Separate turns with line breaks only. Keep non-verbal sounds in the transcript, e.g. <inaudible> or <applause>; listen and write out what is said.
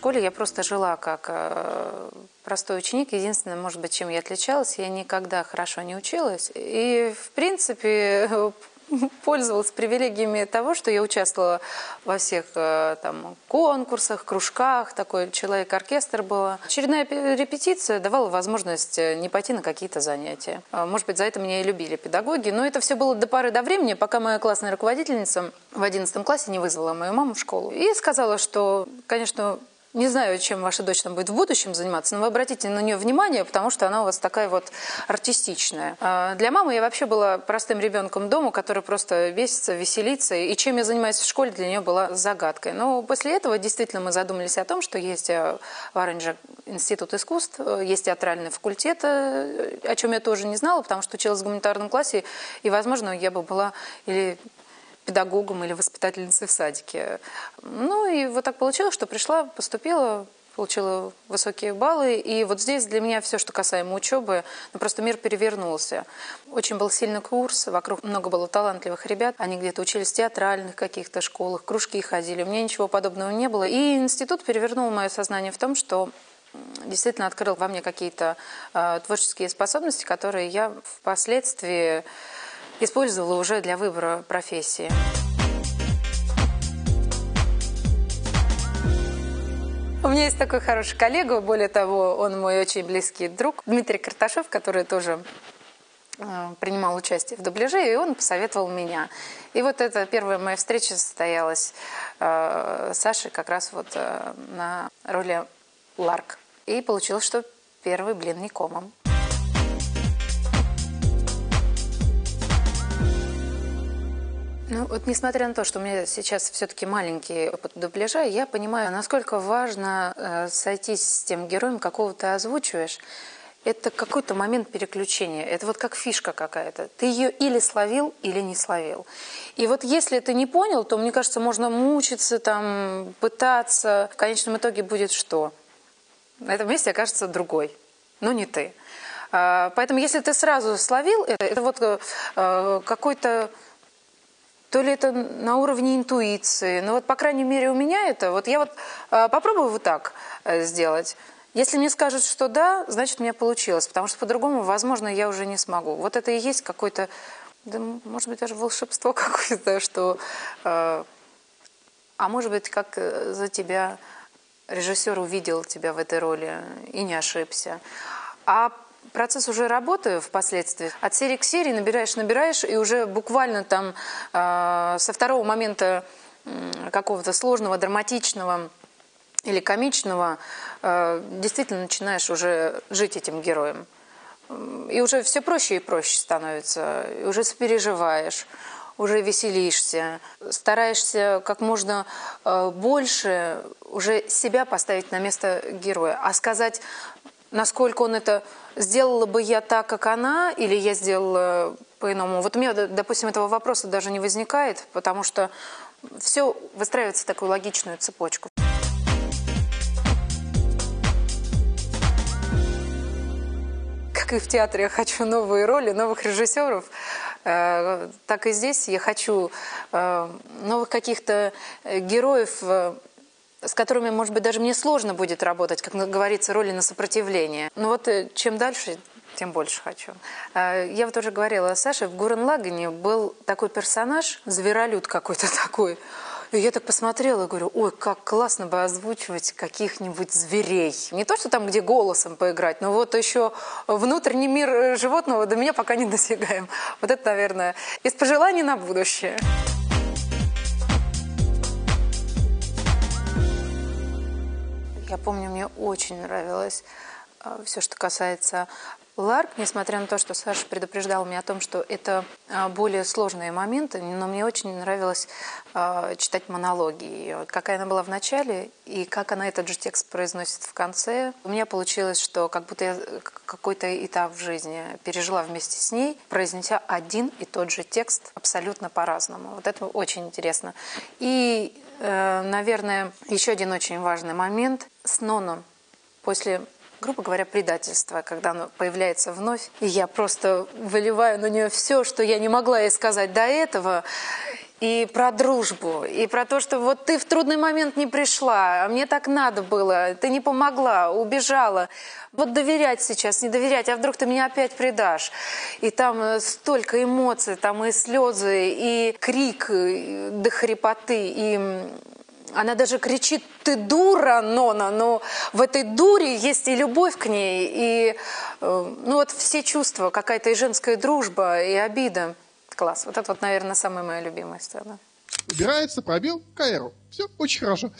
школе я просто жила как э, простой ученик. Единственное, может быть, чем я отличалась, я никогда хорошо не училась. И, в принципе, <laughs> пользовалась привилегиями того, что я участвовала во всех э, там, конкурсах, кружках, такой человек-оркестр была. Очередная репетиция давала возможность э, не пойти на какие-то занятия. А, может быть, за это меня и любили педагоги, но это все было до поры до времени, пока моя классная руководительница в 11 классе не вызвала мою маму в школу и сказала, что, конечно, не знаю, чем ваша дочь там будет в будущем заниматься, но вы обратите на нее внимание, потому что она у вас такая вот артистичная. А, для мамы я вообще была простым ребенком дома, который просто весится, веселится, и чем я занимаюсь в школе, для нее была загадкой. Но после этого действительно мы задумались о том, что есть э, в Оранже институт искусств, э, есть театральный факультет, э, о чем я тоже не знала, потому что училась в гуманитарном классе, и, возможно, я бы была или педагогом или воспитательницей в садике. Ну и вот так получилось, что пришла, поступила, получила высокие баллы. И вот здесь для меня все, что касаемо учебы, ну просто мир перевернулся. Очень был сильный курс, вокруг много было талантливых ребят. Они где-то учились в театральных каких-то школах, кружки ходили. У меня ничего подобного не было. И институт перевернул мое сознание в том, что действительно открыл во мне какие-то э, творческие способности, которые я впоследствии использовала уже для выбора профессии. У меня есть такой хороший коллега, более того, он мой очень близкий друг, Дмитрий Карташев, который тоже э, принимал участие в дубляже, и он посоветовал меня. И вот эта первая моя встреча состоялась э, с Сашей как раз вот э, на роли Ларк. И получилось, что первый блин не комом. Ну, вот несмотря на то, что у меня сейчас все-таки маленький опыт дубляжа, я понимаю, насколько важно э, сойтись с тем героем, какого ты озвучиваешь. Это какой-то момент переключения. Это вот как фишка какая-то. Ты ее или словил, или не словил. И вот если ты не понял, то, мне кажется, можно мучиться, там, пытаться. В конечном итоге будет что? На этом месте окажется другой, но не ты. А, поэтому если ты сразу словил это, это вот э, какой-то то ли это на уровне интуиции. Но вот, по крайней мере, у меня это... Вот я вот э, попробую вот так э, сделать. Если мне скажут, что да, значит, у меня получилось. Потому что по-другому, возможно, я уже не смогу. Вот это и есть какой-то... Да, может быть, даже волшебство <laughs> какое-то, что... Э, а может быть, как э, за тебя режиссер увидел тебя в этой роли и не ошибся. А процесс уже работы впоследствии. От серии к серии набираешь, набираешь, и уже буквально там э, со второго момента э, какого-то сложного, драматичного или комичного э, действительно начинаешь уже жить этим героем. И уже все проще и проще становится, и уже сопереживаешь уже веселишься, стараешься как можно э, больше уже себя поставить на место героя. А сказать, насколько он это сделала бы я так, как она, или я сделала по-иному. Вот у меня, допустим, этого вопроса даже не возникает, потому что все выстраивается в такую логичную цепочку. Как и в театре я хочу новые роли, новых режиссеров, э, так и здесь я хочу э, новых каких-то героев с которыми, может быть, даже мне сложно будет работать, как говорится, роли на сопротивление. Но вот э, чем дальше, тем больше хочу. А, я вот уже говорила Саше, в Гурен Лагане был такой персонаж, зверолюд какой-то <laughs> такой. И я так посмотрела и говорю, ой, как классно бы озвучивать каких-нибудь зверей. Не то, что там, где голосом поиграть, но вот еще внутренний мир э, животного до меня пока не <laughs> досягаем. Вот это, наверное, из пожеланий на будущее. Я помню, мне очень нравилось э, все, что касается Ларк, несмотря на то, что Саша предупреждал меня о том, что это э, более сложные моменты, но мне очень нравилось э, читать монологи. вот какая она была в начале и как она этот же текст произносит в конце. У меня получилось, что как будто я какой-то этап в жизни пережила вместе с ней, произнеся один и тот же текст абсолютно по-разному. Вот это очень интересно. И наверное, еще один очень важный момент. С Ноном после грубо говоря, предательства, когда оно появляется вновь, и я просто выливаю на нее все, что я не могла ей сказать до этого, и про дружбу, и про то, что вот ты в трудный момент не пришла, а мне так надо было, ты не помогла, убежала. Вот доверять сейчас, не доверять, а вдруг ты меня опять предашь. И там э, столько эмоций, там и слезы, и крик и до хрипоты, и она даже кричит, ты дура, Нона, но в этой дуре есть и любовь к ней, и э, ну вот все чувства, какая-то и женская дружба, и обида. Класс. Вот это вот, наверное, самая моя любимая сцена.
Убирается пробел к Все, очень хорошо.